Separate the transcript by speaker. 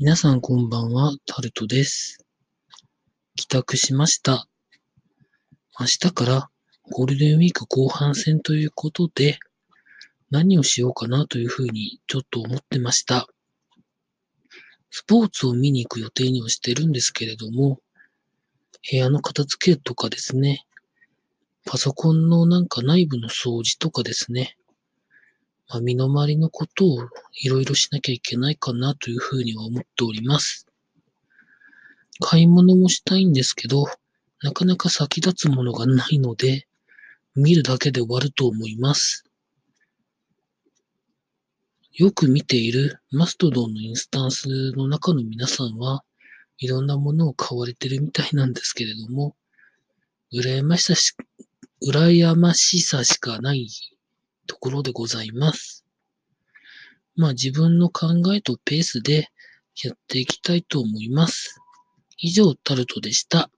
Speaker 1: 皆さんこんばんは、タルトです。帰宅しました。明日からゴールデンウィーク後半戦ということで、何をしようかなというふうにちょっと思ってました。スポーツを見に行く予定にはしてるんですけれども、部屋の片付けとかですね、パソコンのなんか内部の掃除とかですね、まあ、身の回りのことをいろいろしなきゃいけないかなというふうには思っております。買い物もしたいんですけど、なかなか先立つものがないので、見るだけで終わると思います。よく見ているマストドンのインスタンスの中の皆さんはいろんなものを買われてるみたいなんですけれども、羨ましさし、羨ましさしかないところでございます。まあ自分の考えとペースでやっていきたいと思います。以上、タルトでした。